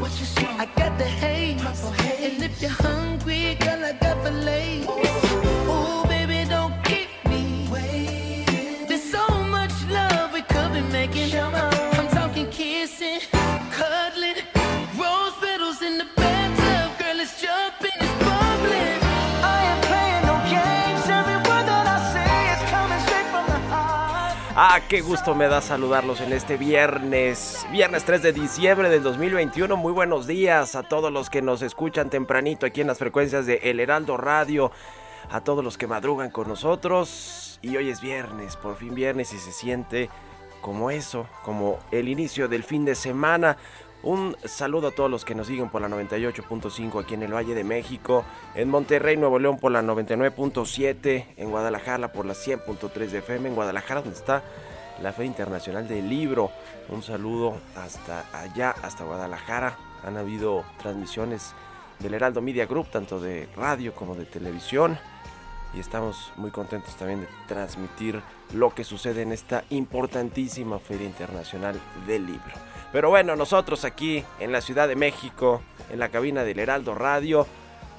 what you smoke? Qué gusto me da saludarlos en este viernes, viernes 3 de diciembre del 2021. Muy buenos días a todos los que nos escuchan tempranito aquí en las frecuencias de El Heraldo Radio, a todos los que madrugan con nosotros. Y hoy es viernes, por fin viernes y se siente como eso, como el inicio del fin de semana. Un saludo a todos los que nos siguen por la 98.5 aquí en el Valle de México, en Monterrey, Nuevo León por la 99.7, en Guadalajara por la 100.3 de FM, en Guadalajara donde está la Feria Internacional del Libro. Un saludo hasta allá, hasta Guadalajara. Han habido transmisiones del Heraldo Media Group, tanto de radio como de televisión. Y estamos muy contentos también de transmitir lo que sucede en esta importantísima Feria Internacional del Libro. Pero bueno, nosotros aquí en la Ciudad de México, en la cabina del Heraldo Radio,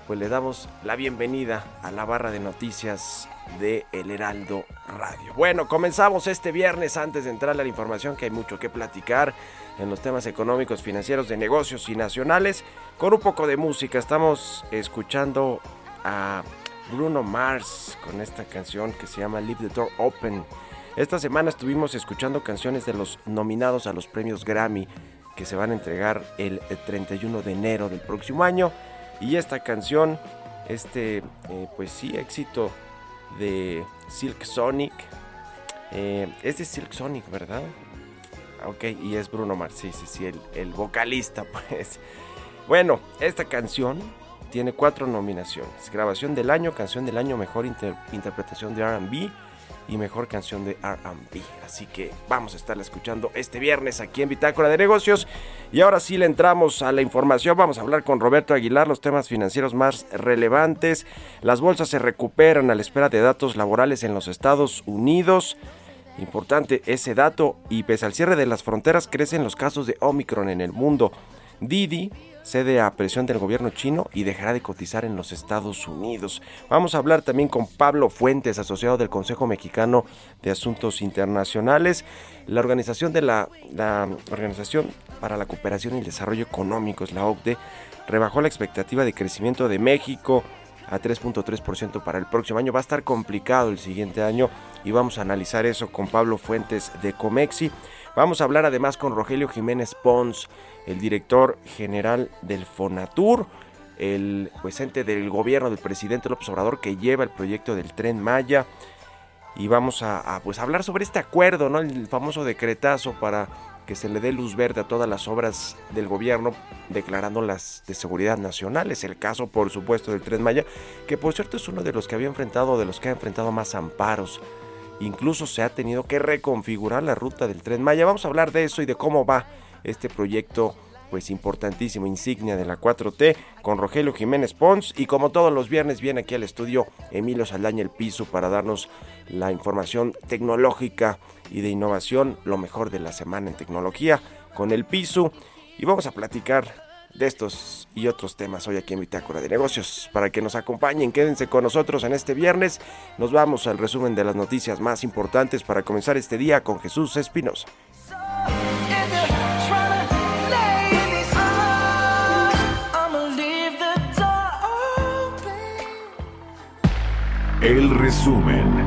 pues le damos la bienvenida a la barra de noticias de El Heraldo Radio. Bueno, comenzamos este viernes antes de entrar a la información que hay mucho que platicar en los temas económicos, financieros, de negocios y nacionales. Con un poco de música estamos escuchando a Bruno Mars con esta canción que se llama Leave the Door Open. Esta semana estuvimos escuchando canciones de los nominados a los premios Grammy que se van a entregar el 31 de enero del próximo año. Y esta canción, este, eh, pues sí, éxito de Silk Sonic. Eh, es de Silk Sonic, ¿verdad? Ok, y es Bruno Mars, sí, sí, sí, el, el vocalista, pues. Bueno, esta canción tiene cuatro nominaciones. Grabación del año, canción del año, mejor inter- interpretación de RB y mejor canción de RB. Así que vamos a estarla escuchando este viernes aquí en Bitácora de Negocios. Y ahora sí le entramos a la información. Vamos a hablar con Roberto Aguilar los temas financieros más relevantes. Las bolsas se recuperan a la espera de datos laborales en los Estados Unidos. Importante ese dato y pese al cierre de las fronteras crecen los casos de Omicron en el mundo. Didi cede a presión del gobierno chino y dejará de cotizar en los Estados Unidos. Vamos a hablar también con Pablo Fuentes, asociado del Consejo Mexicano de Asuntos Internacionales. La organización de la, Organización para la Cooperación y el Desarrollo Económicos, la OCDE, rebajó la expectativa de crecimiento de México a 3.3% para el próximo año. Va a estar complicado el siguiente año y vamos a analizar eso con Pablo Fuentes de Comexi. Vamos a hablar además con Rogelio Jiménez Pons, el director general del Fonatur, el pues, ente del gobierno del presidente López Obrador que lleva el proyecto del tren Maya. Y vamos a, a, pues, hablar sobre este acuerdo, ¿no? el famoso decretazo para que se le dé luz verde a todas las obras del gobierno, declarándolas de seguridad nacional. Es el caso, por supuesto, del Tren Maya, que por cierto es uno de los que había enfrentado, de los que ha enfrentado más amparos. Incluso se ha tenido que reconfigurar la ruta del Tren Maya. Vamos a hablar de eso y de cómo va este proyecto pues importantísimo, insignia de la 4T, con Rogelio Jiménez Pons. Y como todos los viernes, viene aquí al estudio Emilio Saldaña el Piso para darnos la información tecnológica y de innovación, lo mejor de la semana en tecnología, con el Piso. Y vamos a platicar de estos y otros temas hoy aquí en Bitácora de Negocios. Para que nos acompañen, quédense con nosotros en este viernes. Nos vamos al resumen de las noticias más importantes para comenzar este día con Jesús Espinosa. El resumen.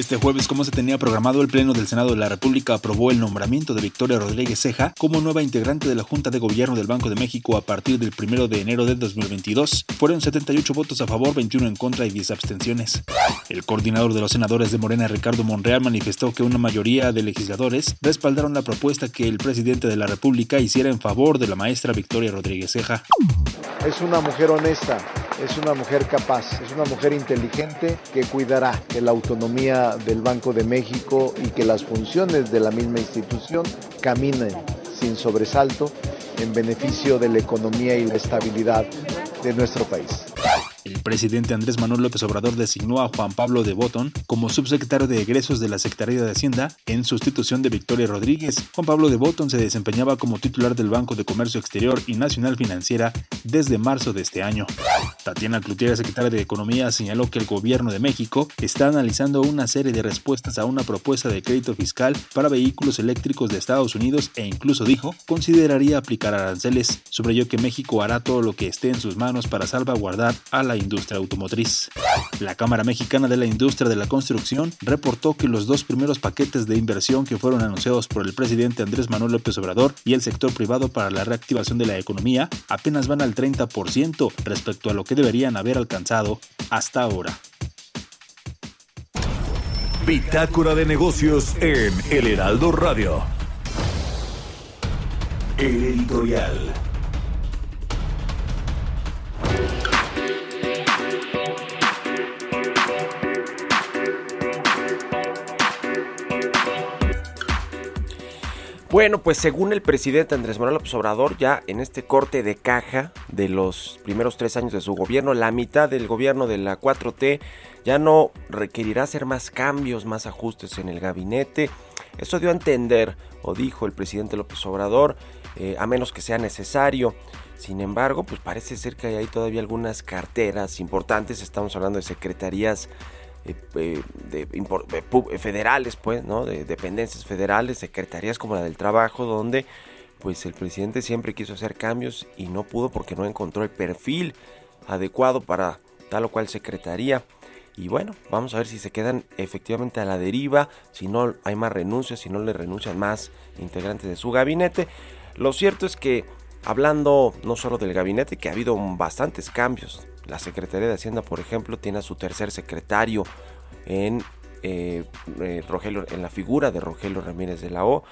Este jueves, como se tenía programado, el Pleno del Senado de la República aprobó el nombramiento de Victoria Rodríguez Ceja como nueva integrante de la Junta de Gobierno del Banco de México a partir del 1 de enero de 2022. Fueron 78 votos a favor, 21 en contra y 10 abstenciones. El coordinador de los senadores de Morena, Ricardo Monreal, manifestó que una mayoría de legisladores respaldaron la propuesta que el presidente de la República hiciera en favor de la maestra Victoria Rodríguez Ceja. Es una mujer honesta, es una mujer capaz, es una mujer inteligente que cuidará de la autonomía del Banco de México y que las funciones de la misma institución caminen sin sobresalto en beneficio de la economía y la estabilidad de nuestro país. El presidente Andrés Manuel López Obrador designó a Juan Pablo de Botón como subsecretario de egresos de la Secretaría de Hacienda en sustitución de Victoria Rodríguez. Juan Pablo de Botón se desempeñaba como titular del Banco de Comercio Exterior y Nacional Financiera desde marzo de este año. Tatiana Cloutier, secretaria de Economía, señaló que el gobierno de México está analizando una serie de respuestas a una propuesta de crédito fiscal para vehículos eléctricos de Estados Unidos e incluso dijo consideraría aplicar aranceles. Subrayó que México hará todo lo que esté en sus manos para salvaguardar a la industria automotriz. La Cámara Mexicana de la Industria de la Construcción reportó que los dos primeros paquetes de inversión que fueron anunciados por el presidente Andrés Manuel López Obrador y el sector privado para la reactivación de la economía apenas van al 30% respecto a lo que deberían haber alcanzado hasta ahora. Bitácora de negocios en El Heraldo Radio. El editorial. Bueno, pues según el presidente Andrés Manuel López Obrador, ya en este corte de caja de los primeros tres años de su gobierno, la mitad del gobierno de la 4T ya no requerirá hacer más cambios, más ajustes en el gabinete. Eso dio a entender, o dijo el presidente López Obrador, eh, a menos que sea necesario. Sin embargo, pues parece ser que hay todavía algunas carteras importantes. Estamos hablando de secretarías eh, eh, eh, federales, pues, ¿no? De dependencias federales, secretarías como la del trabajo, donde pues el presidente siempre quiso hacer cambios y no pudo porque no encontró el perfil adecuado para tal o cual secretaría. Y bueno, vamos a ver si se quedan efectivamente a la deriva, si no hay más renuncias, si no le renuncian más integrantes de su gabinete. Lo cierto es que hablando no solo del gabinete, que ha habido bastantes cambios. La Secretaría de Hacienda, por ejemplo, tiene a su tercer secretario en, eh, eh, Rogelio, en la figura de Rogelio Ramírez de la O.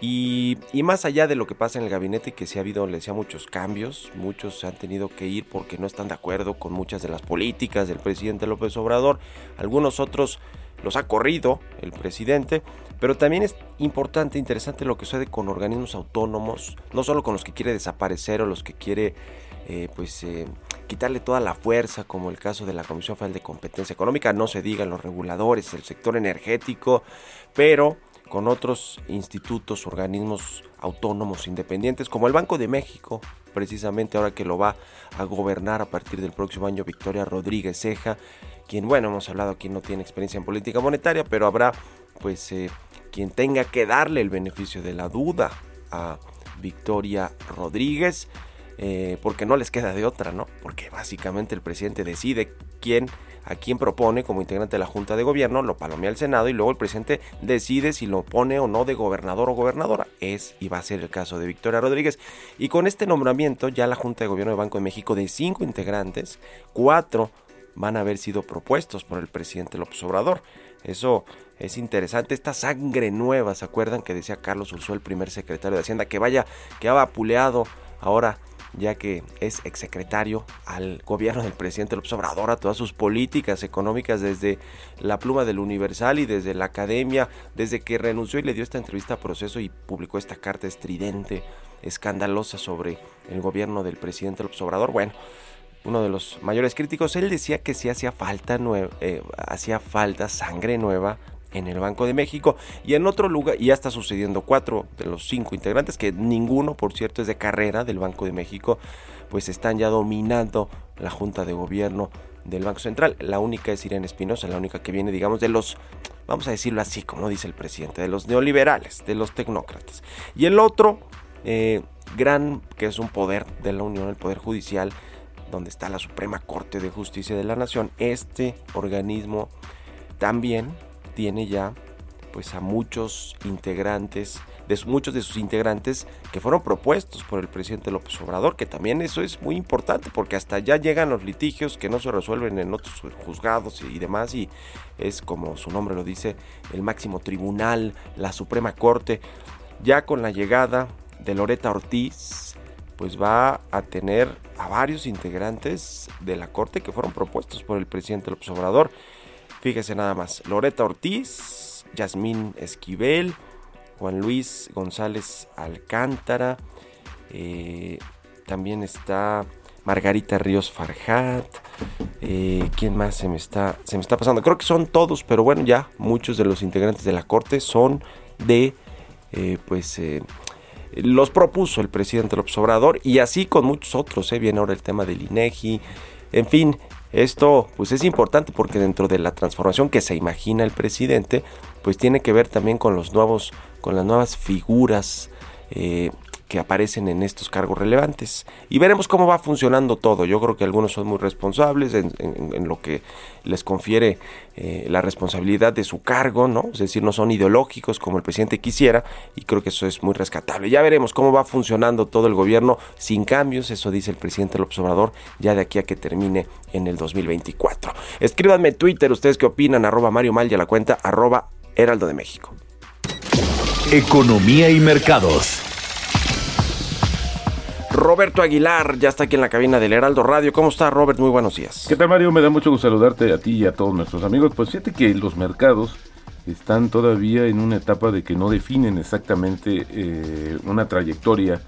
Y, y más allá de lo que pasa en el gabinete, que sí ha habido, le decía, muchos cambios, muchos se han tenido que ir porque no están de acuerdo con muchas de las políticas del presidente López Obrador, algunos otros los ha corrido el presidente, pero también es importante, interesante lo que sucede con organismos autónomos, no solo con los que quiere desaparecer o los que quiere eh, pues eh, quitarle toda la fuerza, como el caso de la Comisión Federal de Competencia Económica, no se digan los reguladores, el sector energético, pero con otros institutos, organismos autónomos independientes, como el Banco de México, precisamente ahora que lo va a gobernar a partir del próximo año Victoria Rodríguez Ceja, quien, bueno, hemos hablado aquí no tiene experiencia en política monetaria, pero habrá pues eh, quien tenga que darle el beneficio de la duda a Victoria Rodríguez. Eh, porque no les queda de otra, ¿no? Porque básicamente el presidente decide quién, a quién propone como integrante de la Junta de Gobierno, lo palomea el Senado y luego el presidente decide si lo pone o no de gobernador o gobernadora. Es y va a ser el caso de Victoria Rodríguez. Y con este nombramiento ya la Junta de Gobierno de Banco de México de cinco integrantes, cuatro van a haber sido propuestos por el presidente López Obrador. Eso es interesante esta sangre nueva, ¿se acuerdan que decía Carlos Ursúa, el primer secretario de Hacienda, que vaya, que ha vapuleado ahora ya que es exsecretario al gobierno del presidente López Obrador, a todas sus políticas económicas desde la pluma del Universal y desde la academia, desde que renunció y le dio esta entrevista a proceso y publicó esta carta estridente, escandalosa sobre el gobierno del presidente López Obrador. Bueno, uno de los mayores críticos, él decía que sí hacía falta, eh, hacía falta sangre nueva en el Banco de México y en otro lugar, ya está sucediendo cuatro de los cinco integrantes, que ninguno, por cierto, es de carrera del Banco de México, pues están ya dominando la Junta de Gobierno del Banco Central. La única es Irene Espinosa, la única que viene, digamos, de los, vamos a decirlo así, como dice el presidente, de los neoliberales, de los tecnócratas. Y el otro, eh, gran, que es un poder de la Unión, el Poder Judicial, donde está la Suprema Corte de Justicia de la Nación, este organismo también tiene ya pues a muchos integrantes, de muchos de sus integrantes que fueron propuestos por el presidente López Obrador, que también eso es muy importante porque hasta ya llegan los litigios que no se resuelven en otros juzgados y demás y es como su nombre lo dice, el máximo tribunal, la Suprema Corte, ya con la llegada de Loreta Ortiz, pues va a tener a varios integrantes de la Corte que fueron propuestos por el presidente López Obrador. Fíjese nada más, Loreta Ortiz, Yasmín Esquivel, Juan Luis González Alcántara, eh, también está Margarita Ríos Farjat, eh, ¿quién más se me, está, se me está pasando? Creo que son todos, pero bueno, ya muchos de los integrantes de la Corte son de, eh, pues, los propuso el presidente López Obrador y así con muchos otros, viene ahora el tema del INEGI, en fin, esto pues es importante porque dentro de la transformación que se imagina el presidente, pues tiene que ver también con los nuevos, con las nuevas figuras eh, que aparecen en estos cargos relevantes. Y veremos cómo va funcionando todo. Yo creo que algunos son muy responsables en, lo que les confiere eh, la responsabilidad de su cargo, ¿no? Es decir, no son ideológicos como el presidente quisiera y creo que eso es muy rescatable. Ya veremos cómo va funcionando todo el gobierno sin cambios, eso dice el presidente López Obrador, ya de aquí a que termine en el 2024. Escríbanme Twitter, ustedes qué opinan, arroba Mario Mal a la cuenta arroba Heraldo de México. Economía y mercados. Roberto Aguilar ya está aquí en la cabina del Heraldo Radio. ¿Cómo está, Robert? Muy buenos días. ¿Qué tal, Mario? Me da mucho gusto saludarte a ti y a todos nuestros amigos. Pues fíjate que los mercados están todavía en una etapa de que no definen exactamente eh, una trayectoria.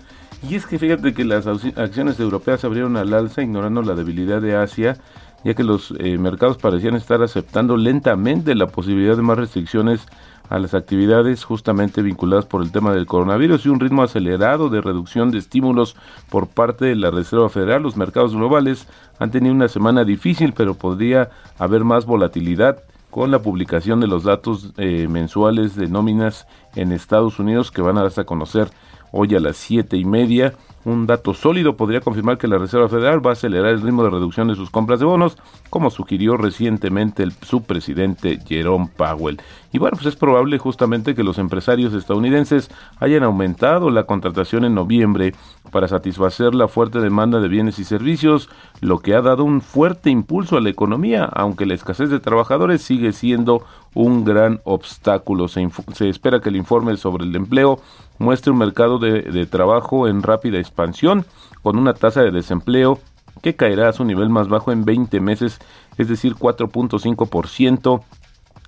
Y es que fíjate que las acciones europeas abrieron al alza ignorando la debilidad de Asia, ya que los eh, mercados parecían estar aceptando lentamente la posibilidad de más restricciones a las actividades justamente vinculadas por el tema del coronavirus y un ritmo acelerado de reducción de estímulos por parte de la Reserva Federal. Los mercados globales han tenido una semana difícil, pero podría haber más volatilidad con la publicación de los datos eh, mensuales de nóminas en Estados Unidos que van a darse a conocer hoy a las siete y media un dato sólido podría confirmar que la Reserva Federal va a acelerar el ritmo de reducción de sus compras de bonos, como sugirió recientemente el subpresidente Jerome Powell. Y bueno, pues es probable justamente que los empresarios estadounidenses hayan aumentado la contratación en noviembre para satisfacer la fuerte demanda de bienes y servicios, lo que ha dado un fuerte impulso a la economía, aunque la escasez de trabajadores sigue siendo un gran obstáculo. Se, espera que el informe sobre el empleo muestre un mercado de, trabajo en rápida expansión, con una tasa de desempleo que caerá a su nivel más bajo en 20 meses, es decir, 4.5%,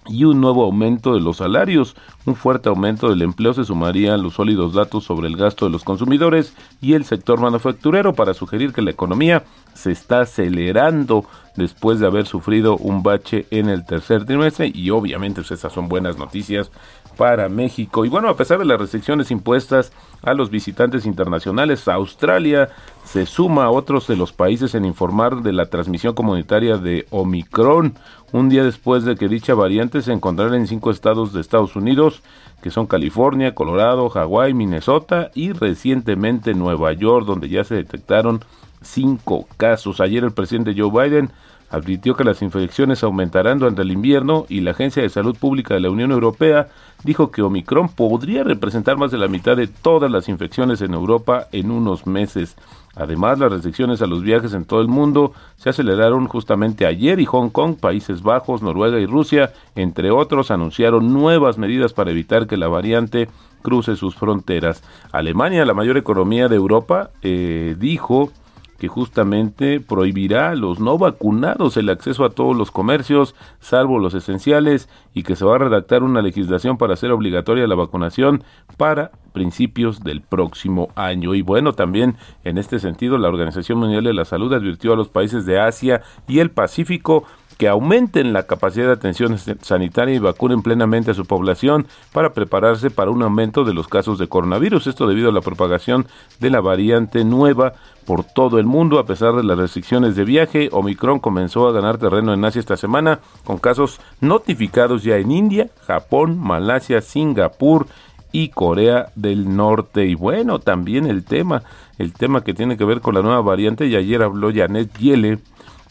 y un nuevo aumento de los salarios. Un fuerte aumento del empleo se sumaría a los sólidos datos sobre el gasto de los consumidores y el sector manufacturero para sugerir que la economía se está acelerando después de haber sufrido un bache en el tercer trimestre y obviamente esas son buenas noticias para México. Y bueno, a pesar de las restricciones impuestas a los visitantes internacionales, Australia se suma a otros de los países en informar de la transmisión comunitaria de Omicron, un día después de que dicha variante se encontrara en cinco estados de Estados Unidos, que son California, Colorado, Hawái, Minnesota y recientemente Nueva York, donde ya se detectaron cinco casos. Ayer el presidente Joe Biden advirtió que las infecciones aumentarán durante el invierno y la Agencia de Salud Pública de la Unión Europea dijo que Omicron podría representar más de la mitad de todas las infecciones en Europa en unos meses. Además, las restricciones a los viajes en todo el mundo se aceleraron justamente ayer y Hong Kong, Países Bajos, Noruega y Rusia, entre otros, anunciaron nuevas medidas para evitar que la variante cruce sus fronteras. Alemania, la mayor economía de Europa, eh, dijo que justamente prohibirá a los no vacunados el acceso a todos los comercios, salvo los esenciales, y que se va a redactar una legislación para hacer obligatoria la vacunación para principios del próximo año. Y bueno, también en este sentido, la Organización Mundial de la Salud advirtió a los países de Asia y el Pacífico que aumenten la capacidad de atención sanitaria y vacunen plenamente a su población para prepararse para un aumento de los casos de coronavirus. Esto debido a la propagación de la variante nueva por todo el mundo. A pesar de las restricciones de viaje, Omicron comenzó a ganar terreno en Asia esta semana, con casos notificados ya en India, Japón, Malasia, Singapur y Corea del Norte. Y bueno, también el tema, el tema que tiene que ver con la nueva variante, y ayer habló Janet Yelle,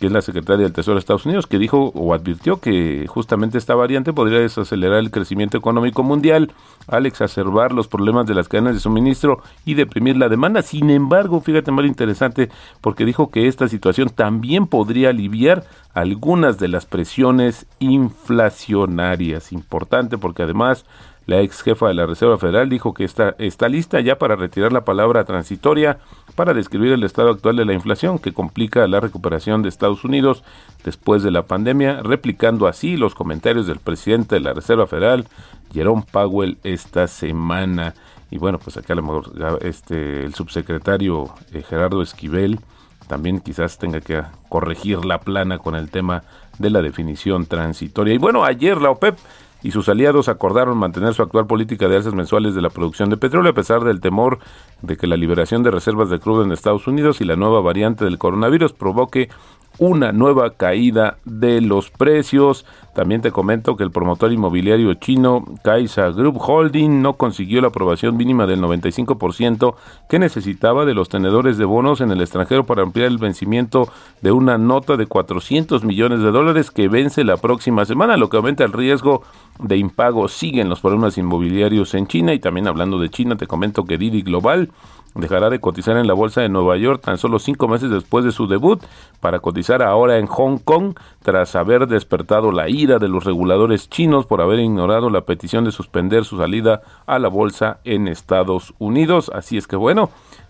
es la secretaria del Tesoro de Estados Unidos, que dijo o advirtió que justamente esta variante podría desacelerar el crecimiento económico mundial al exacerbar los problemas de las cadenas de suministro y deprimir la demanda. Sin embargo, fíjate muy interesante, porque dijo que esta situación también podría aliviar algunas de las presiones inflacionarias. Importante porque además la ex jefa de la Reserva Federal dijo que está, lista ya para retirar la palabra transitoria para describir el estado actual de la inflación que complica la recuperación de Estados Unidos después de la pandemia, replicando así los comentarios del presidente de la Reserva Federal, Jerome Powell, esta semana. Y bueno, pues acá a lo mejor este, el subsecretario eh, Gerardo Esquivel también quizás tenga que corregir la plana con el tema de la definición transitoria. Y bueno, ayer la OPEP y sus aliados acordaron mantener su actual política de alzas mensuales de la producción de petróleo a pesar del temor de que la liberación de reservas de crudo en Estados Unidos y la nueva variante del coronavirus provoque una nueva caída de los precios. También te comento que el promotor inmobiliario chino Kaisa Group Holding no consiguió la aprobación mínima del 95% que necesitaba de los tenedores de bonos en el extranjero para ampliar el vencimiento de una nota de 400 millones de dólares que vence la próxima semana, lo que aumenta el riesgo de impago. Siguen los problemas inmobiliarios en China y también hablando de China te comento que Didi Global dejará de cotizar en la bolsa de Nueva York tan solo cinco meses después de su debut para cotizar ahora en Hong Kong tras haber despertado la ira de los reguladores chinos por haber ignorado la petición de suspender su salida a la bolsa en Estados Unidos. Así es que bueno,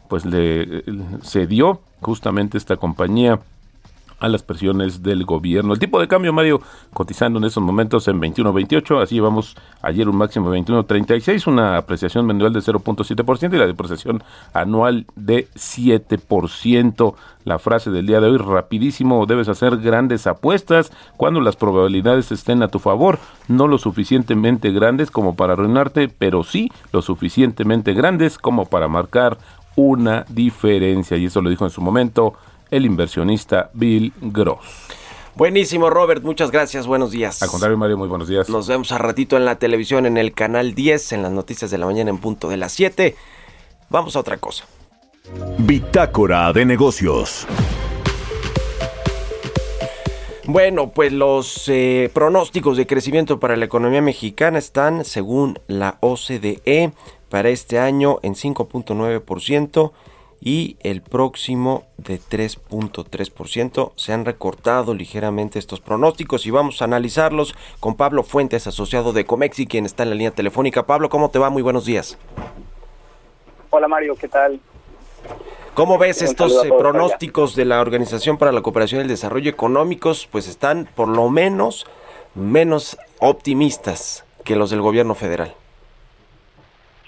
pues le cedió justamente esta compañía a las presiones del gobierno. El tipo de cambio, Mario, cotizando en estos momentos en 21.28, así llevamos ayer un máximo de 21.36, una apreciación mensual de 0.7% y la depreciación anual de 7%. La frase del día de hoy, rapidísimo, debes hacer grandes apuestas cuando las probabilidades estén a tu favor, no lo suficientemente grandes como para arruinarte, pero sí lo suficientemente grandes como para marcar una diferencia. Y eso lo dijo en su momento el inversionista Bill Gross. Buenísimo, Robert. Muchas gracias. Buenos días. Al contrario, Mario, muy buenos días. Nos vemos a ratito en la televisión, en el canal 10, en las noticias de la mañana en punto de las 7. Vamos a otra cosa. Bitácora de negocios. Bueno, pues los eh, pronósticos de crecimiento para la economía mexicana están, según la OCDE, para este año en 5.9% y el próximo de 3.3%. Se han recortado ligeramente estos pronósticos y vamos a analizarlos con Pablo Fuentes, asociado de Comexi, quien está en la línea telefónica. Pablo, ¿cómo te va? Muy buenos días. Hola Mario, ¿qué tal? ¿Cómo ves estos eh, pronósticos de la Organización para la Cooperación y el Desarrollo Económicos? Pues están por lo menos menos optimistas que los del gobierno federal.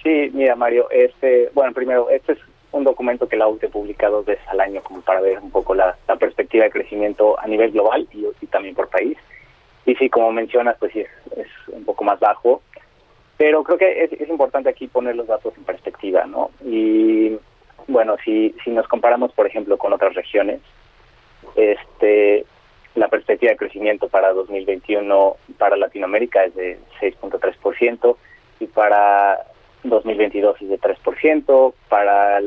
Sí, mira Mario, este, bueno, primero, este es un documento que la UTE publica dos veces al año como para ver un poco la, perspectiva de crecimiento a nivel global y, también por país. Y sí, como mencionas, pues sí, es, un poco más bajo, pero creo que es, importante aquí poner los datos en perspectiva, ¿no? Y bueno, si, si nos comparamos, por ejemplo, con otras regiones, este la perspectiva de crecimiento para 2021 para Latinoamérica es de 6.3% y para 2022 es de 3%, para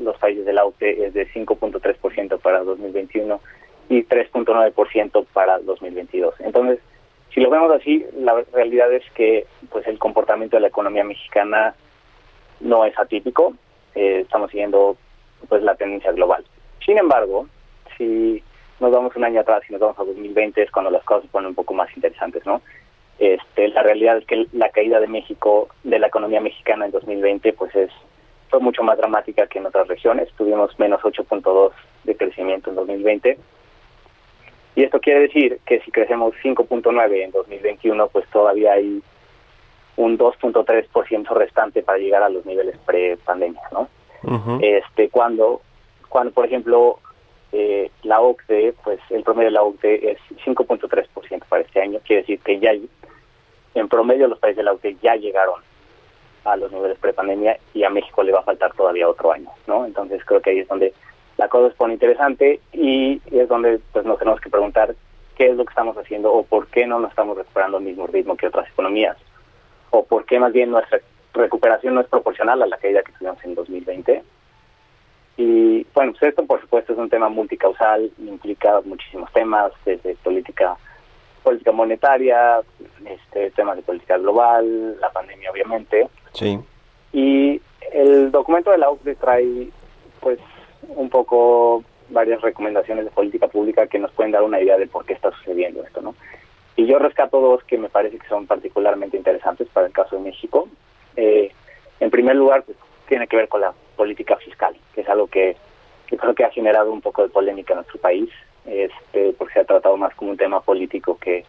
los países de la UTE es de 5.3% para 2021 y 3.9% 6% para 2022. Entonces, si lo vemos así, la realidad es que pues el comportamiento de la economía mexicana no es atípico, eh, estamos siguiendo pues la tendencia global. Sin embargo, si nos vamos un año atrás y nos vamos a 2020 es cuando las cosas se ponen un poco más interesantes, ¿no? Este, la realidad es que la caída de México, de la economía mexicana en 2020, pues es fue mucho más dramática que en otras regiones. Tuvimos menos 8.2 de crecimiento en 2020. Y esto quiere decir que si crecemos 5.9 en 2021, pues todavía hay un 2.3% restante para llegar a los niveles pre-pandemia, ¿no? Este, cuando, cuando por ejemplo eh, la OCDE, pues el promedio de la OCDE es 5.3% para este año, quiere decir que ya en promedio los países de la OCDE ya llegaron a los niveles prepandemia y a México le va a faltar todavía otro año, ¿no? Entonces creo que ahí es donde la cosa se pone interesante y, es donde pues nos tenemos que preguntar qué es lo que estamos haciendo o por qué no nos estamos recuperando al mismo ritmo que otras economías o por qué más bien nuestra recuperación no es proporcional a la caída que tuvimos en 2020. Y bueno, pues esto por supuesto es un tema multicausal, implica muchísimos temas, desde política política monetaria, este temas de política global, la pandemia obviamente. Sí. Y el documento de la OCDE trae pues un poco varias recomendaciones de política pública que nos pueden dar una idea de por qué está sucediendo esto, ¿no? Y yo rescato dos que me parece que son particularmente interesantes para el caso de México. Eh, en primer lugar, pues, tiene que ver con la política fiscal, que es algo que, que creo que ha generado un poco de polémica en nuestro país, este, porque se ha tratado más como un tema político que,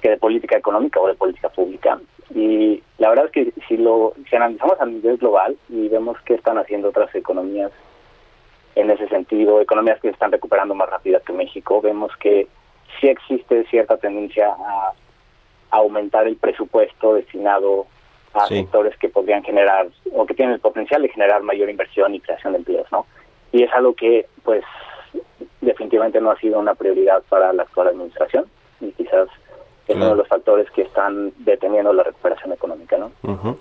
que de política económica o de política pública. Y la verdad es que si lo si analizamos a nivel global y vemos qué están haciendo otras economías en ese sentido, economías que se están recuperando más rápido que México, vemos que sí existe cierta tendencia a, aumentar el presupuesto destinado a sectores que podrían generar o que tienen el potencial de generar mayor inversión y creación de empleos, ¿no? Y es algo que, pues, definitivamente no ha sido una prioridad para la actual administración y quizás es uno de los factores que están deteniendo la recuperación económica, ¿no?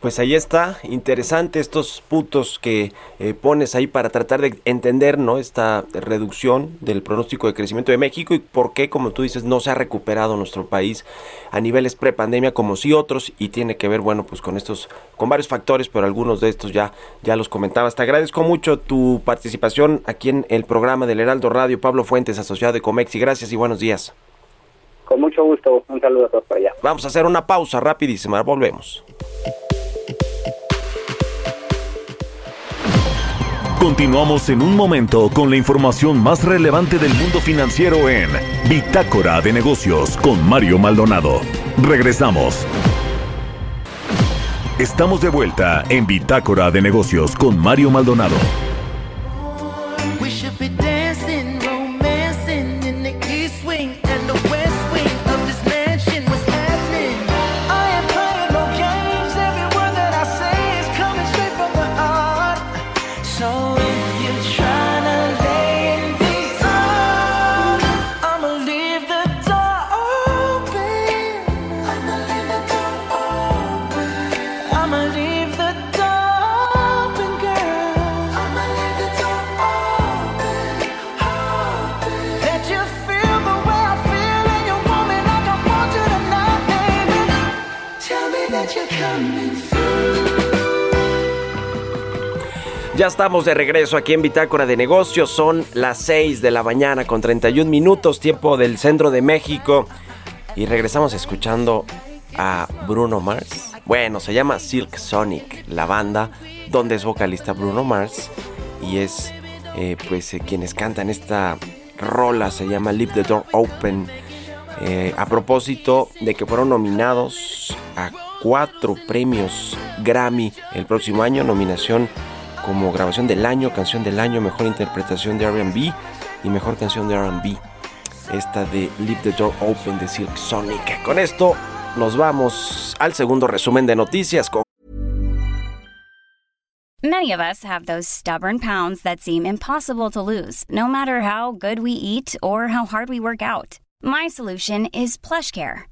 Pues ahí está, interesante estos puntos que eh, pones ahí para tratar de entender, ¿no? Esta reducción del pronóstico de crecimiento de México y por qué, como tú dices, no se ha recuperado nuestro país a niveles prepandemia como sí otros y tiene que ver, bueno, pues con estos, con varios factores, pero algunos de estos ya, ya los comentabas. Te agradezco mucho tu participación aquí en el programa del Heraldo Radio, Pablo Fuentes, asociado de Comex, y gracias y buenos días. Con mucho gusto. Un saludo a todos por allá. Vamos a hacer una pausa rapidísima. Volvemos. Continuamos en un momento con la información más relevante del mundo financiero en Bitácora de Negocios con Mario Maldonado. Regresamos. Estamos de vuelta en Bitácora de Negocios con Mario Maldonado. Ya estamos de regreso aquí en Bitácora de Negocios. Son las 6 de la mañana con 31 minutos, tiempo del centro de México. Y regresamos escuchando a Bruno Mars. Bueno, se llama Silk Sonic, la banda donde es vocalista Bruno Mars. Y es eh, pues eh, quienes cantan esta rola, se llama Leave the Door Open. Eh, a propósito de que fueron nominados a cuatro premios Grammy el próximo año, nominación como grabación del año, canción del año, mejor interpretación de RB y mejor canción de RB. Esta de Leave the Door Open de Silk Sonic. Con esto nos vamos al segundo resumen de noticias con Many of us have those stubborn pounds that seem impossible to lose, no matter how good we eat or how hard we work out. My solution is PlushCare.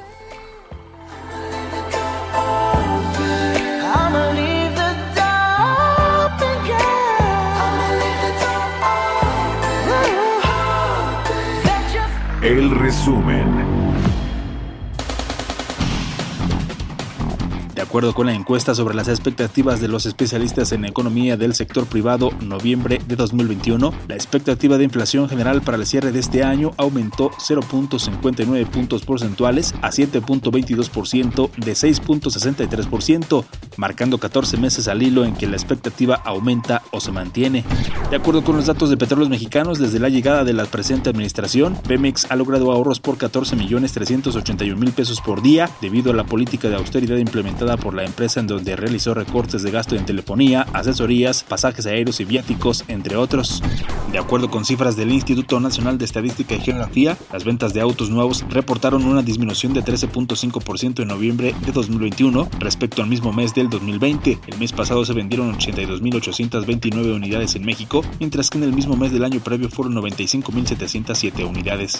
El resumen. De acuerdo con la encuesta sobre las expectativas de los especialistas en economía del sector privado noviembre de 2021, la expectativa de inflación general para el cierre de este año aumentó 0.59 puntos porcentuales a 7.22% de 6.63%, marcando 14 meses al hilo en que la expectativa aumenta o se mantiene. De acuerdo con los datos de Petróleos Mexicanos, desde la llegada de la presente administración, Pemex ha logrado ahorros por 14 millones 381 mil pesos por día debido a la política de austeridad implementada por la empresa en donde realizó recortes de gasto en telefonía, asesorías, pasajes aéreos y viáticos, entre otros. De acuerdo con cifras del Instituto Nacional de Estadística y Geografía, las ventas de autos nuevos reportaron una disminución de 13.5% en noviembre de 2021 respecto al mismo mes del 2020. El mes pasado se vendieron 82.829 unidades en México, mientras que en el mismo mes del año previo fueron 95.707 unidades.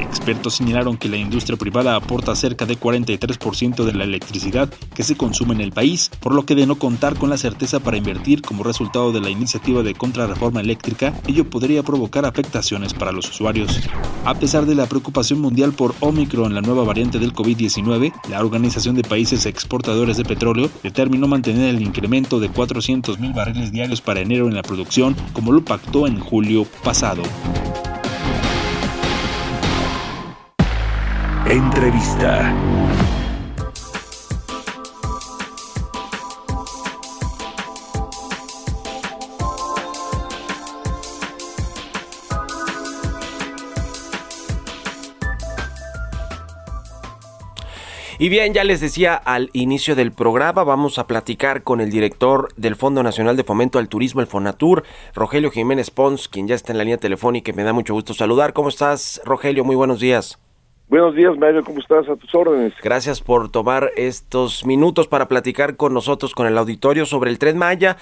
Expertos señalaron que la industria privada aporta cerca de 43% de la electricidad que se consume en el país, por lo que de no contar con la certeza para invertir como resultado de la iniciativa de contrarreforma eléctrica, ello podría provocar afectaciones para los usuarios. A pesar de la preocupación mundial por Omicron, la nueva variante del COVID-19, la Organización de Países Exportadores de Petróleo determinó mantener el incremento de 400 mil barriles diarios para enero en la producción, como lo pactó en julio pasado. Entrevista. Y bien, ya les decía al inicio del programa, vamos a platicar con el director del Fondo Nacional de Fomento al Turismo, el FONATUR, Rogelio Jiménez Pons, quien ya está en la línea telefónica y me da mucho gusto saludar. ¿Cómo estás, Rogelio? Muy buenos días. Buenos días, Mario, ¿cómo estás? A tus órdenes. Gracias por tomar estos minutos para platicar con nosotros, con el auditorio sobre el Tren Maya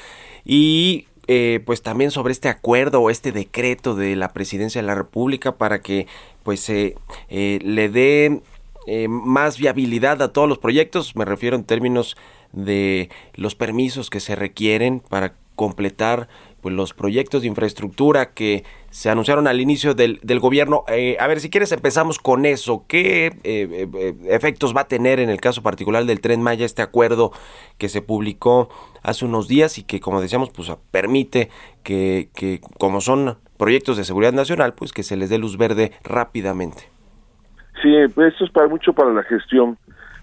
y eh, pues también sobre este acuerdo o este decreto de la Presidencia de la República para que pues eh, eh, le dé eh, más viabilidad a todos los proyectos, me refiero en términos de los permisos que se requieren para completar pues, los proyectos de infraestructura que se anunciaron al inicio del, del gobierno. Eh, a ver, si quieres empezamos con eso. ¿Qué eh, eh, efectos va a tener en el caso particular del tren Maya este acuerdo que se publicó hace unos días y que, como decíamos, pues permite que, que como son proyectos de seguridad nacional, pues que se les dé luz verde rápidamente? Sí, pues esto es para mucho para la gestión,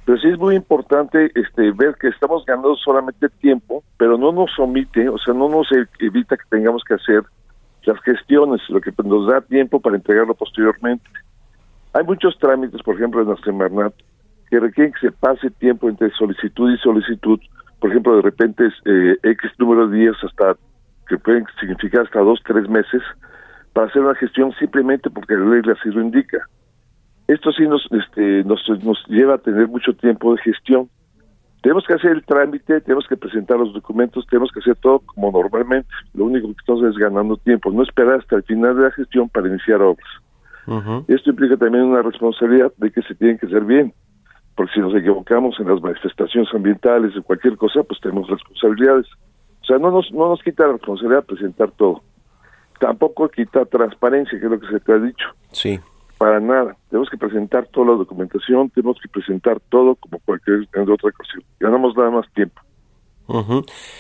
pero sí es muy importante este ver que estamos ganando solamente tiempo, pero no nos omite, o sea, no nos evita que tengamos que hacer las gestiones, lo que nos da tiempo para entregarlo posteriormente. Hay muchos trámites, por ejemplo, en la Semarnat, que requieren que se pase tiempo entre solicitud y solicitud. Por ejemplo, de repente es eh, X número de días hasta, que pueden significar hasta dos, tres meses, para hacer una gestión simplemente porque la ley así lo indica. Esto sí nos, este, nos, nos lleva a tener mucho tiempo de gestión. Tenemos que hacer el trámite, tenemos que presentar los documentos, tenemos que hacer todo como normalmente. Lo único que estamos es ganando tiempo, no esperar hasta el final de la gestión para iniciar obras. Esto implica también una responsabilidad de que se tienen que hacer bien, porque si nos equivocamos en las manifestaciones ambientales o cualquier cosa, pues tenemos responsabilidades. O sea, no nos, no nos quita la responsabilidad presentar todo. Tampoco quita transparencia, que es lo que se te ha dicho. Sí. Para nada. Tenemos que presentar toda la documentación, tenemos que presentar todo como cualquier otra cosa. Ganamos nada más tiempo.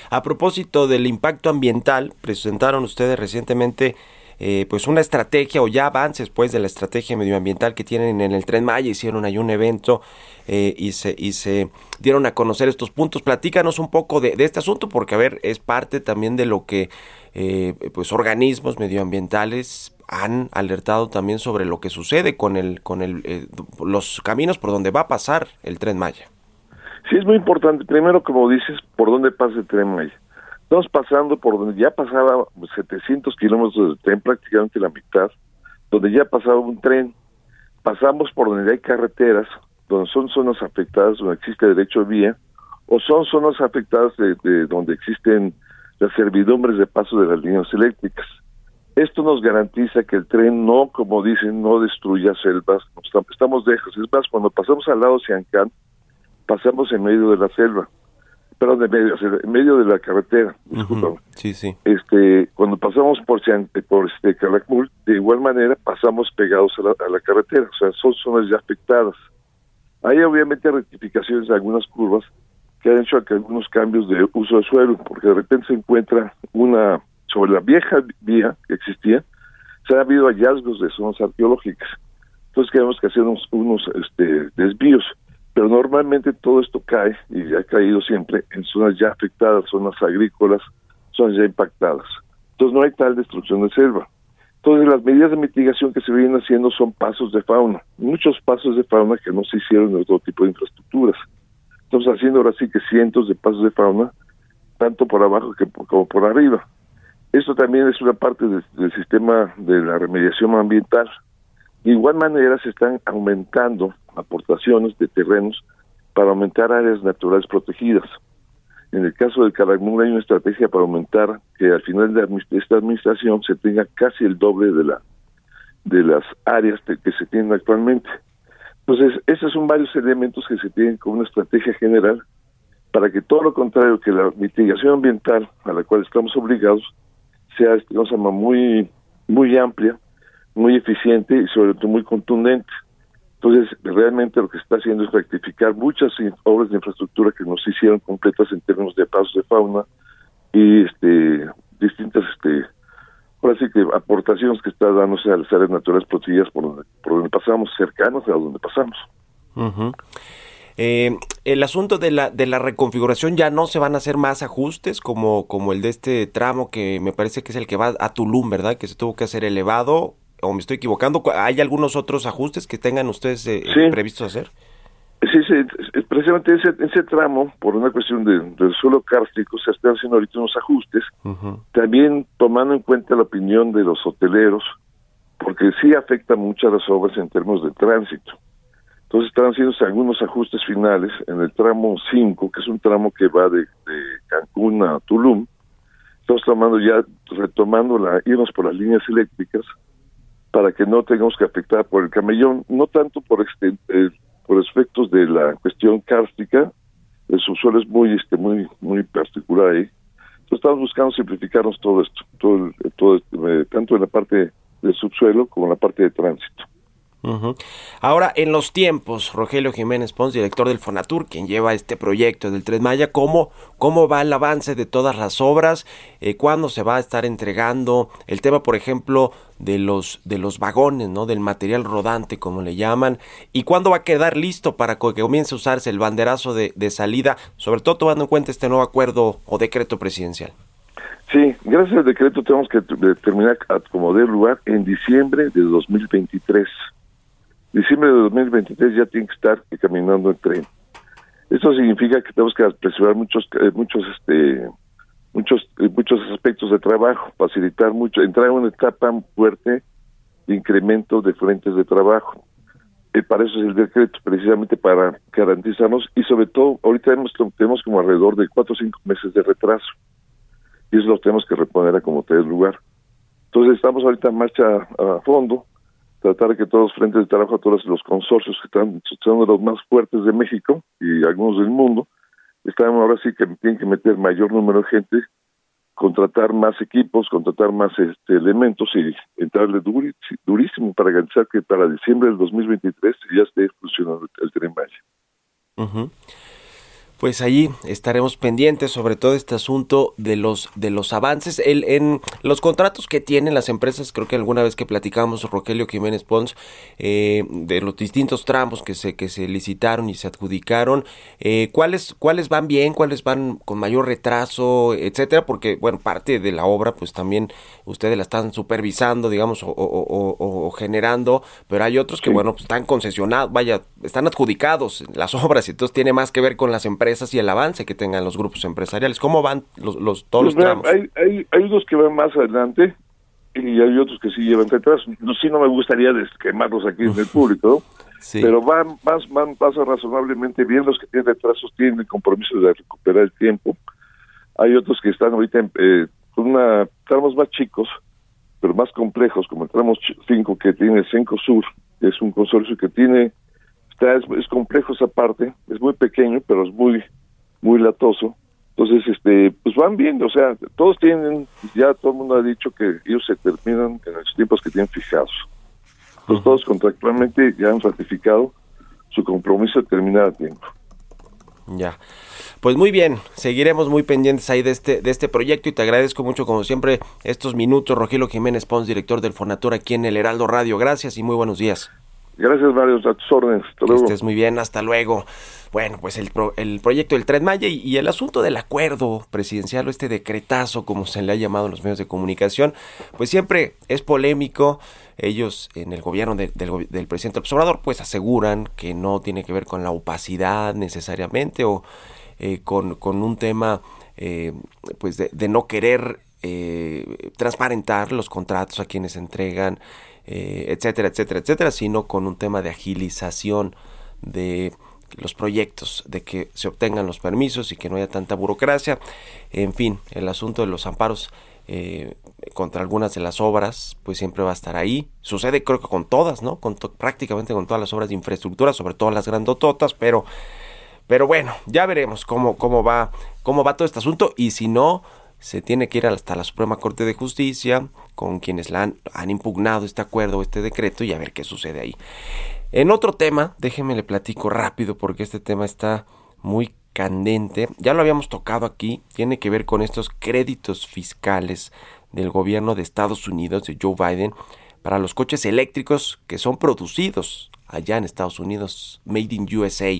A propósito del impacto ambiental, presentaron ustedes recientemente eh, pues una estrategia o ya avances pues de la estrategia medioambiental que tienen en el Tren Maya, hicieron ahí un evento eh, y, se, y se dieron a conocer estos puntos. Platícanos un poco de, este asunto porque a ver, es parte también de lo que eh, pues organismos medioambientales han alertado también sobre lo que sucede con el con el eh, los caminos por donde va a pasar el Tren Maya. Sí, es muy importante. Primero, como dices, por dónde pasa el tren Maya. Estamos pasando por donde ya pasaba 700 kilómetros de tren, prácticamente la mitad, donde ya pasaba un tren. pasamos por donde hay carreteras, donde son zonas afectadas, donde existe derecho de vía, o son zonas afectadas de, de donde existen las servidumbres de paso de las líneas eléctricas. Esto nos garantiza que el tren no, como dicen, no destruya selvas, estamos lejos. Es más, cuando pasamos al lado Siancán, pasamos en medio de la selva, perdón, de medio, en medio de la carretera, discúlpame. Sí, sí. Este, cuando pasamos por por este Calakmul, de igual manera pasamos pegados a la, a la carretera, o sea, son zonas ya afectadas. Hay obviamente rectificaciones de algunas curvas que han hecho algunos cambios de uso de suelo, porque de repente se encuentra una, sobre la vieja vía que existía, se han habido hallazgos de zonas arqueológicas. Entonces tenemos que hacer unos, unos este, desvíos, pero normalmente todo esto cae, y ha caído siempre, en zonas ya afectadas, zonas agrícolas, zonas ya impactadas. Entonces no hay tal destrucción de selva. Entonces las medidas de mitigación que se vienen haciendo son pasos de fauna, muchos pasos de fauna que no se hicieron en otro tipo de infraestructuras. Estamos haciendo ahora sí que cientos de pasos de fauna, tanto por abajo como por arriba. Esto también es una parte del sistema de la remediación ambiental. De igual manera se están aumentando aportaciones de terrenos para aumentar áreas naturales protegidas. En el caso del Calakmul hay una estrategia para aumentar que al final de esta administración se tenga casi el doble de la de las áreas que se tienen actualmente. Entonces, esos son varios elementos que se tienen como una estrategia general para que todo lo contrario, que la mitigación ambiental a la cual estamos obligados sea cosa muy muy amplia, muy eficiente y sobre todo muy contundente. Entonces, realmente lo que está haciendo es rectificar muchas obras de infraestructura que no se hicieron completas en términos de pasos de fauna y este distintas este ahora sí que aportaciones que está dándose a las áreas naturales protegidas por donde, por pasamos, cercanos a donde pasamos. Eh, el asunto de la, de la reconfiguración ya no se van a hacer más ajustes como, como el de este tramo que me parece que es el que va a Tulum, ¿verdad? Que se tuvo que hacer elevado, o me estoy equivocando. ¿Cu- ¿Hay algunos otros ajustes que tengan ustedes eh, Sí. previstos hacer? Sí, sí, precisamente ese, ese tramo, por una cuestión de, del suelo kárstico, se están haciendo ahorita unos ajustes, también tomando en cuenta la opinión de los hoteleros, porque sí afecta mucho a las obras en términos de tránsito. Entonces están haciéndose algunos ajustes finales en el tramo 5, que es un tramo que va de, de Cancún a Tulum. Estamos tomando ya, retomando la, irnos por las líneas eléctricas para que no tengamos que afectar por el camellón, no tanto por este, eh, por efectos de la cuestión cárstica, el subsuelo es muy este muy muy particular ahí. Entonces estamos buscando simplificarnos todo esto, todo, todo eh, tanto en la parte del subsuelo como en la parte de tránsito. Ujú. Ahora, en los tiempos, Rogelio Jiménez Pons, director del Fonatur, quien lleva este proyecto del Tren Maya, ¿cómo, cómo va el avance de todas las obras? Eh, ¿Cuándo se va a estar entregando? El tema, por ejemplo, de los, de los vagones, ¿no? Del material rodante, como le llaman. ¿Y cuándo va a quedar listo para que comience a usarse el banderazo de, de salida? Sobre todo tomando en cuenta este nuevo acuerdo o decreto presidencial. Sí, gracias al decreto tenemos que terminar como dé lugar en diciembre de 2023. Diciembre de 2023 ya tiene que estar caminando el tren. Esto significa que tenemos que apresurar muchos eh, muchos este muchos eh, muchos aspectos de trabajo, facilitar mucho, entrar en una etapa fuerte de incremento de frentes de trabajo. Y para eso es el decreto, precisamente para garantizarnos y sobre todo ahorita tenemos, tenemos como alrededor de cuatro o cinco meses de retraso y eso lo tenemos que reponer a como te lugar. Entonces estamos ahorita en marcha a fondo, tratar que todos los frentes de trabajo, todos los consorcios que están son de los más fuertes de México y algunos del mundo, están ahora sí que tienen que meter mayor número de gente, contratar más equipos, contratar más este, elementos y entrarle durísimo para garantizar que para diciembre del 2023 ya esté funcionando el, tren Maya. Ujú. Pues allí estaremos pendientes sobre todo este asunto de los de los avances el, en los contratos que tienen las empresas. Creo que alguna vez que platicamos Rogelio Jiménez Pons eh, de los distintos tramos que se que se licitaron y se adjudicaron, eh, cuáles cuáles van bien, cuáles van con mayor retraso, etcétera, porque bueno parte de la obra pues también ustedes la están supervisando, digamos o, o- o- o- o generando, pero hay otros que bueno pues están concesionados, vaya están adjudicados las obras y entonces tiene más que ver con las empresas y el avance que tengan los grupos empresariales. ¿Cómo van los, los todos los Pues, tramos? hay, hay, hay unos que van más adelante, y hay otros que sí llevan retraso. No, sí no me gustaría quemarlos aquí en el público, ¿no? Sí. pero van, más, van, pasan razonablemente bien. Los que tienen retrasos tienen el compromiso de recuperar el tiempo. Hay otros que están ahorita en, eh, con una tramos más chicos, pero más complejos, como el tramo 5 que tiene Senco Sur, que es un consorcio que tiene, está, es, es complejo esa parte, es muy pequeño, pero es muy, muy latoso. Entonces, este, pues van viendo, o sea, todos tienen, ya todo el mundo ha dicho que ellos se terminan en los tiempos que tienen fijados. Entonces, todos contractualmente ya han ratificado su compromiso de terminar a tiempo. Ya. Pues muy bien, seguiremos muy pendientes ahí de este, de este proyecto y te agradezco mucho como siempre estos minutos, Rogelio Jiménez Pons, director del Fonatur aquí en el Heraldo Radio. Gracias y muy buenos días. Gracias, Mario, a tus órdenes. Hasta Que luego. estés muy bien, hasta luego. Bueno, pues el, pro- el proyecto del Tren Maya y, y el asunto del acuerdo presidencial o este decretazo, como se le ha llamado en los medios de comunicación, pues siempre es polémico. Ellos en el gobierno de- del, del presidente Obrador pues aseguran que no tiene que ver con la opacidad necesariamente o eh, con, con un tema eh, pues de, de no querer eh, transparentar los contratos a quienes entregan, eh, etcétera, etcétera, etcétera, sino con un tema de agilización de los proyectos, de que se obtengan los permisos y que no haya tanta burocracia. En fin, el asunto de los amparos eh, contra algunas de las obras, pues siempre va a estar ahí. Sucede creo que con todas, ¿no? Con prácticamente con todas las obras de infraestructura, sobre todo las grandototas, pero pero bueno, ya veremos cómo, cómo va, cómo va todo este asunto y si no, se tiene que ir hasta la Suprema Corte de Justicia con quienes la han, impugnado este acuerdo, este decreto y a ver qué sucede ahí. En otro tema, déjeme le platico rápido porque este tema está muy candente. Ya lo habíamos tocado aquí, tiene que ver con estos créditos fiscales del gobierno de Estados Unidos, de Joe Biden, para los coches eléctricos que son producidos allá en Estados Unidos, Made in USA,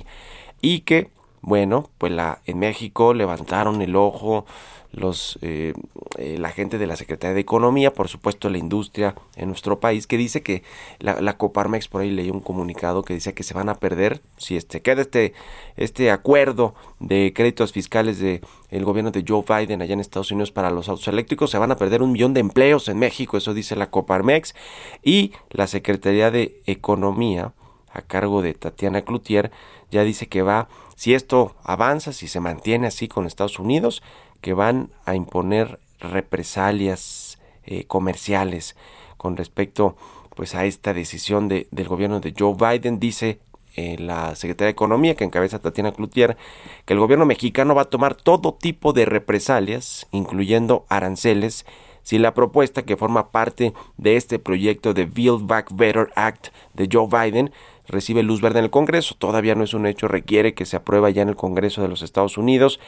y que, bueno, pues la, en México levantaron el ojo los eh, eh, la gente de la Secretaría de Economía, por supuesto la industria en nuestro país, que dice que la, la Coparmex por ahí leí un comunicado que decía que se van a perder si este queda este este acuerdo de créditos fiscales de el gobierno de Joe Biden allá en Estados Unidos para los autos eléctricos, se van a perder un millón de empleos en México, eso dice la Coparmex. Y la Secretaría de Economía a cargo de Tatiana Cloutier ya dice que va si esto avanza, si se mantiene así con Estados Unidos, que van a imponer represalias eh, comerciales con respecto pues a esta decisión de, del gobierno de Joe Biden dice eh, la Secretaría de Economía que encabeza Tatiana Cloutier que el gobierno mexicano va a tomar todo tipo de represalias incluyendo aranceles si la propuesta que forma parte de este proyecto de Build Back Better Act de Joe Biden recibe luz verde en el Congreso. Todavía no es un hecho, requiere que se apruebe ya en el Congreso de los Estados Unidos,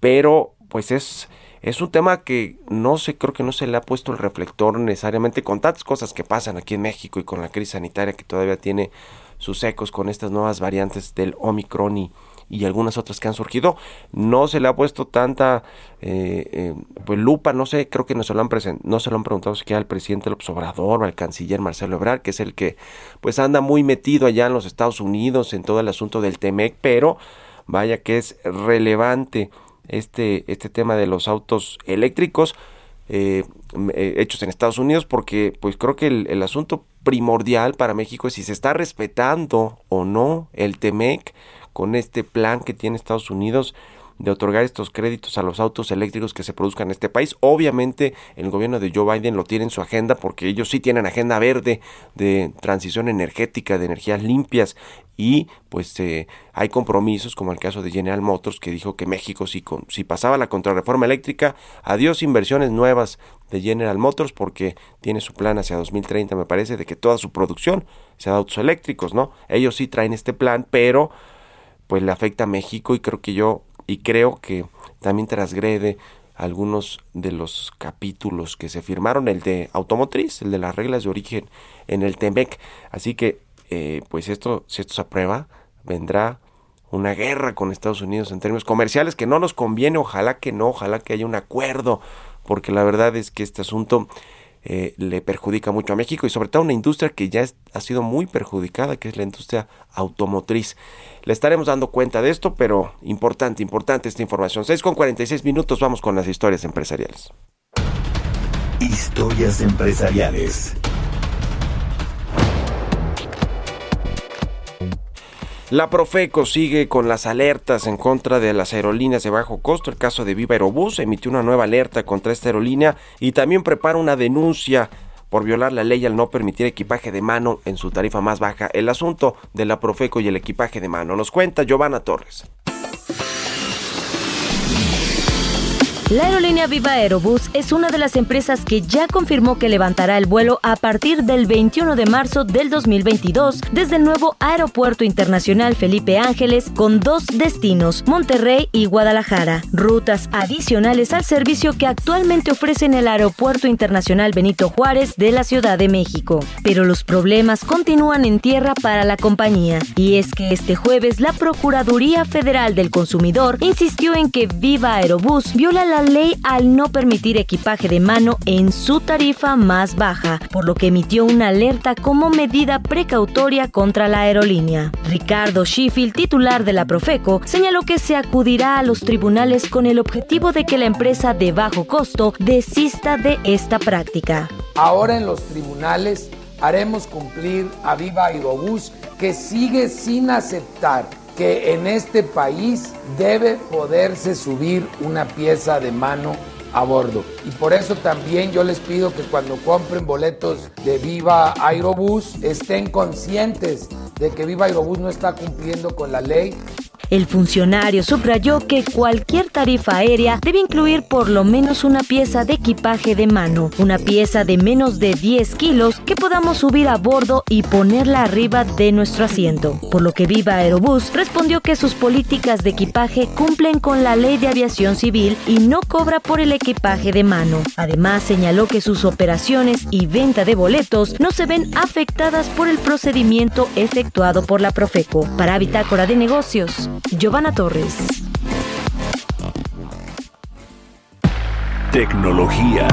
pero pues es es un tema que no sé, creo que no se le ha puesto el reflector necesariamente con tantas cosas que pasan aquí en México y con la crisis sanitaria que todavía tiene sus ecos con estas nuevas variantes del Omicron y, y algunas otras que han surgido. No se le ha puesto tanta eh, eh, pues lupa, no sé, creo que no se lo han no se lo han preguntado siquiera al presidente López Obrador o al canciller Marcelo Ebrard, que es el que pues anda muy metido allá en los Estados Unidos en todo el asunto del TEMEC, pero vaya que es relevante este, este tema de los autos eléctricos eh, eh, hechos en Estados Unidos porque pues creo que el, el asunto primordial para México es si se está respetando o no el TEMEC con este plan que tiene Estados Unidos de otorgar estos créditos a los autos eléctricos que se produzcan en este país. Obviamente el gobierno de Joe Biden lo tiene en su agenda porque ellos sí tienen agenda verde de transición energética, de energías limpias y pues eh, hay compromisos como el caso de General Motors que dijo que México si, con, si pasaba la contrarreforma eléctrica, adiós inversiones nuevas de General Motors porque tiene su plan hacia 2030 me parece de que toda su producción sea de autos eléctricos, ¿no? Ellos sí traen este plan, pero pues le afecta a México y creo que yo y creo que también transgrede algunos de los capítulos que se firmaron, el de automotriz, el de las reglas de origen en el TEMEC. Así que, eh, pues esto, si esto se aprueba, vendrá una guerra con Estados Unidos en términos comerciales que no nos conviene, ojalá que no, ojalá que haya un acuerdo, porque la verdad es que este asunto eh, le perjudica mucho a México y sobre todo a una industria que ya ha sido muy perjudicada, que es la industria automotriz. Le estaremos dando cuenta de esto, pero importante, importante esta información. 6 con 46 minutos, vamos con las historias empresariales. Historias empresariales. La Profeco sigue con las alertas en contra de las aerolíneas de bajo costo. El caso de Viva Aerobús emitió una nueva alerta contra esta aerolínea y también prepara una denuncia por violar la ley al no permitir equipaje de mano en su tarifa más baja. El asunto de la Profeco y el equipaje de mano nos cuenta Giovanna Torres. La aerolínea Viva Aerobús es una de las empresas que ya confirmó que levantará el vuelo a partir del 21 de marzo del 2022 desde el nuevo Aeropuerto Internacional Felipe Ángeles con dos destinos, Monterrey y Guadalajara, rutas adicionales al servicio que actualmente ofrecen el Aeropuerto Internacional Benito Juárez de la Ciudad de México. Pero los problemas continúan en tierra para la compañía y es que este jueves la Procuraduría Federal del Consumidor insistió en que Viva Aerobús viola la ley al no permitir equipaje de mano en su tarifa más baja, por lo que emitió una alerta como medida precautoria contra la aerolínea. Ricardo Sheffield, titular de la Profeco, señaló que se acudirá a los tribunales con el objetivo de que la empresa de bajo costo desista de esta práctica. Ahora en los tribunales haremos cumplir a Viva Aerobús que sigue sin aceptar que en este país debe poderse subir una pieza de mano a bordo. Y por eso también yo les pido que cuando compren boletos de Viva Aerobús estén conscientes de que Viva Aerobús no está cumpliendo con la ley el funcionario subrayó que cualquier tarifa aérea debe incluir por lo menos una pieza de equipaje de mano, una pieza de menos de 10 kilos que podamos subir a bordo y ponerla arriba de nuestro asiento. Por lo que Viva Aerobús respondió que sus políticas de equipaje cumplen con la ley de aviación civil y no cobra por el equipaje de mano. Además señaló que sus operaciones y venta de boletos no se ven afectadas por el procedimiento efectuado por la Profeco. Para Bitácora de Negocios, Giovanna Torres. Tecnología.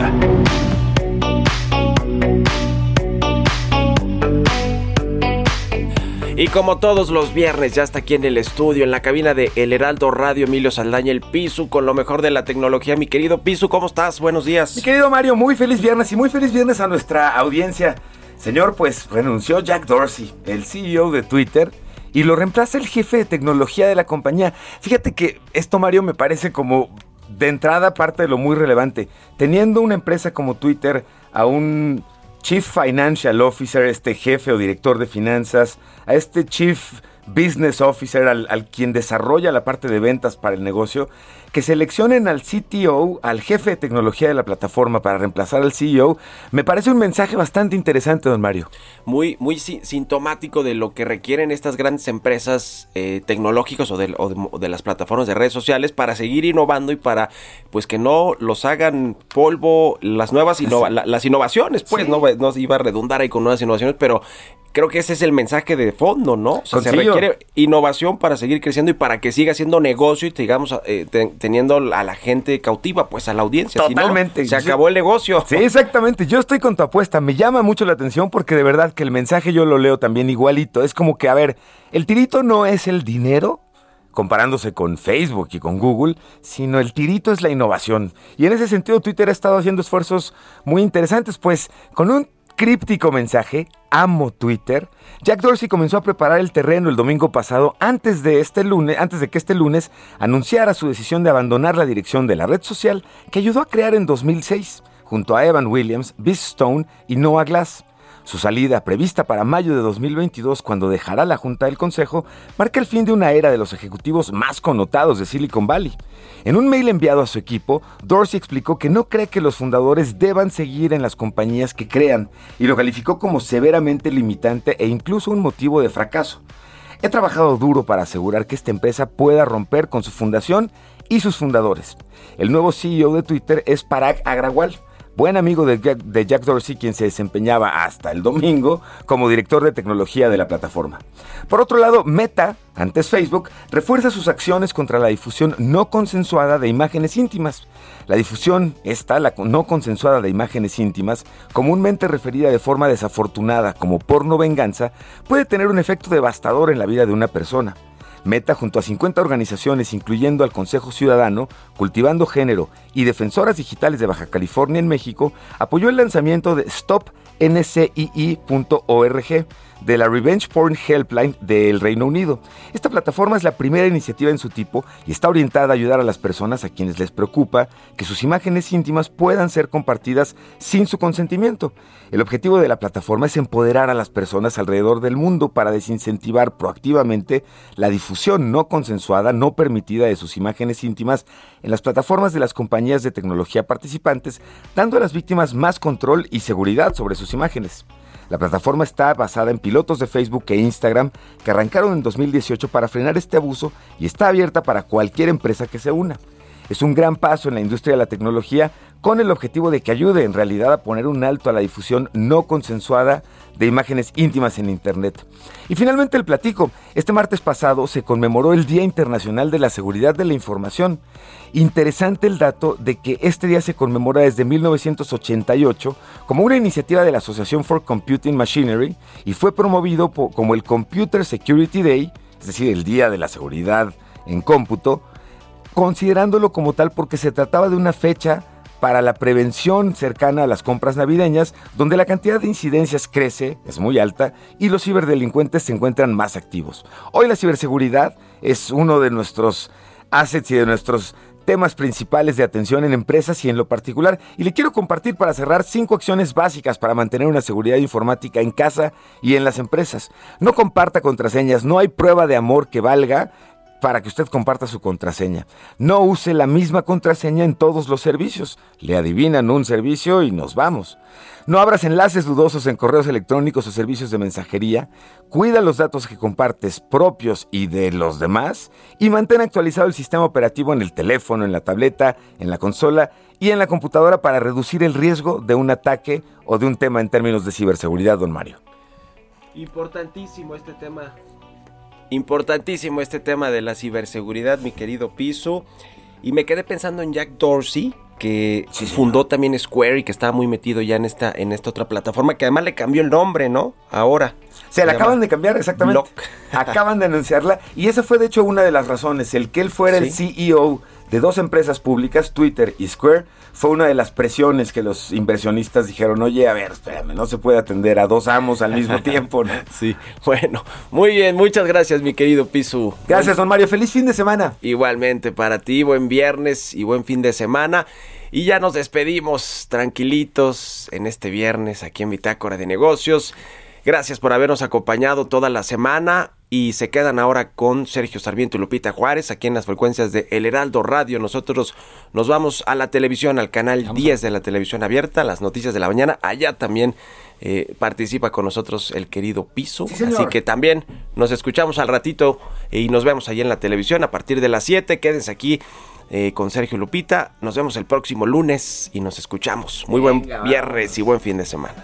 Y como todos los viernes, ya está aquí en el estudio, en la cabina de El Heraldo Radio, Emilio Saldaña, el Pisu, con lo mejor de la tecnología. Mi querido Pisu, ¿cómo estás? Buenos días. Mi querido Mario, muy feliz viernes y muy feliz viernes a nuestra audiencia. Señor, pues renunció Jack Dorsey, el CEO de Twitter, y lo reemplaza el jefe de tecnología de la compañía. Fíjate que esto, Mario, me parece como de entrada parte de lo muy relevante. Teniendo una empresa como Twitter a un Chief Financial Officer, este jefe o director de finanzas, a este Chief Business Officer, al, al, quien desarrolla la parte de ventas para el negocio, que seleccionen al CTO, al jefe de tecnología de la plataforma para reemplazar al CEO, me parece un mensaje bastante interesante, don Mario. Muy, muy sintomático de lo que requieren estas grandes empresas eh, tecnológicas o de, o, de, o de, las plataformas de redes sociales para seguir innovando y para pues que no los hagan polvo las nuevas innova la, las innovaciones, pues sí. no, no iba a redundar ahí con nuevas innovaciones, pero creo que ese es el mensaje de fondo, ¿no? O sea, se requiere innovación para seguir creciendo y para que siga siendo negocio y digamos eh, te, teniendo a la gente cautiva, pues a la audiencia. Totalmente. Si no, se acabó el negocio. Sí, exactamente. Yo estoy con tu apuesta. Me llama mucho la atención porque de verdad que el mensaje yo lo leo también igualito. Es como que, a ver, el tirito no es el dinero, comparándose con Facebook y con Google, sino el tirito es la innovación. Y en ese sentido Twitter ha estado haciendo esfuerzos muy interesantes, pues con un críptico mensaje, amo Twitter, Jack Dorsey comenzó a preparar el terreno el domingo pasado antes de este lunes, antes de que este lunes anunciara su decisión de abandonar la dirección de la red social que ayudó a crear en 2006 junto a Evan Williams, Biz Stone y Noah Glass. Su salida, prevista para mayo de 2022, cuando dejará la Junta del Consejo, marca el fin de una era de los ejecutivos más connotados de Silicon Valley. En un mail enviado a su equipo, Dorsey explicó que no cree que los fundadores deban seguir en las compañías que crean y lo calificó como severamente limitante e incluso un motivo de fracaso. He trabajado duro para asegurar que esta empresa pueda romper con su fundación y sus fundadores. El nuevo CEO de Twitter es Parag Agrawal, buen amigo de Jack, Dorsey, quien se desempeñaba hasta el domingo como director de tecnología de la plataforma. Por otro lado, Meta, antes Facebook, refuerza sus acciones contra la difusión no consensuada de imágenes íntimas. La difusión, esta, la no consensuada de imágenes íntimas, comúnmente referida de forma desafortunada como porno venganza, puede tener un efecto devastador en la vida de una persona. Meta, junto a 50 organizaciones, incluyendo al Consejo Ciudadano, Cultivando Género y Defensoras Digitales de Baja California en México, apoyó el lanzamiento de StopNCII.org de la Revenge Porn Helpline del Reino Unido. Esta plataforma es la primera iniciativa en su tipo y está orientada a ayudar a las personas a quienes les preocupa que sus imágenes íntimas puedan ser compartidas sin su consentimiento. El objetivo de la plataforma es empoderar a las personas alrededor del mundo para desincentivar proactivamente la difusión no consensuada, no permitida de sus imágenes íntimas en las plataformas de las compañías de tecnología participantes, dando a las víctimas más control y seguridad sobre sus imágenes. La plataforma está basada en pilotos de Facebook e Instagram que arrancaron en 2018 para frenar este abuso y está abierta para cualquier empresa que se una. Es un gran paso en la industria de la tecnología con el objetivo de que ayude en realidad a poner un alto a la difusión no consensuada de imágenes íntimas en Internet. Y finalmente el platico. Este martes pasado se conmemoró el Día Internacional de la Seguridad de la Información. Interesante el dato de que este día se conmemora desde 1988 como una iniciativa de la Asociación for Computing Machinery y fue promovido como el Computer Security Day, es decir, el Día de la Seguridad en cómputo, considerándolo como tal porque se trataba de una fecha para la prevención cercana a las compras navideñas, donde la cantidad de incidencias crece, es muy alta, y los ciberdelincuentes se encuentran más activos. Hoy la ciberseguridad es uno de nuestros assets y de nuestros temas principales de atención en empresas y en lo particular. Y le quiero compartir para cerrar cinco acciones básicas para mantener una seguridad informática en casa y en las empresas. No comparta contraseñas, no hay prueba de amor que valga para que usted comparta su contraseña. No use la misma contraseña en todos los servicios. Le adivinan un servicio y nos vamos. No abras enlaces dudosos en correos electrónicos o servicios de mensajería. Cuida los datos que compartes propios y de los demás. Y mantén actualizado el sistema operativo en el teléfono, en la tableta, en la consola y en la computadora para reducir el riesgo de un ataque o de un tema en términos de ciberseguridad, don Mario. Importantísimo este tema. Importantísimo este tema de la ciberseguridad, mi querido Piso. Y me quedé pensando en Jack Dorsey, que fundó también Square y que estaba muy metido ya en esta, en esta otra plataforma, que además le cambió el nombre, ¿no? Ahora. Se la acaban de cambiar, exactamente. acaban de anunciarla. Y esa fue de hecho una de las razones. El que él fuera el CEO de dos empresas públicas, Twitter y Square, fue una de las presiones que los inversionistas dijeron, oye, a ver, espérame, no se puede atender a dos amos al mismo tiempo, ¿no? Sí, bueno, muy bien, muchas gracias, mi querido Pisu. Gracias, don Mario, feliz fin de semana. Igualmente para ti, buen viernes y buen fin de semana. Y ya nos despedimos tranquilitos en este viernes aquí en Bitácora de Negocios. Gracias por habernos acompañado toda la semana y se quedan ahora con Sergio Sarmiento y Lupita Juárez aquí en las frecuencias de El Heraldo Radio. Nosotros nos vamos a la televisión, al canal 10 de la televisión abierta, las noticias de la mañana. Allá también eh, participa con nosotros el querido Piso. Así que también nos escuchamos al ratito y nos vemos allí en la televisión a partir de las 7. Quédense aquí. eh, con Sergio Lupita, nos vemos el próximo lunes y nos escuchamos. Muy buen viernes y buen fin de semana.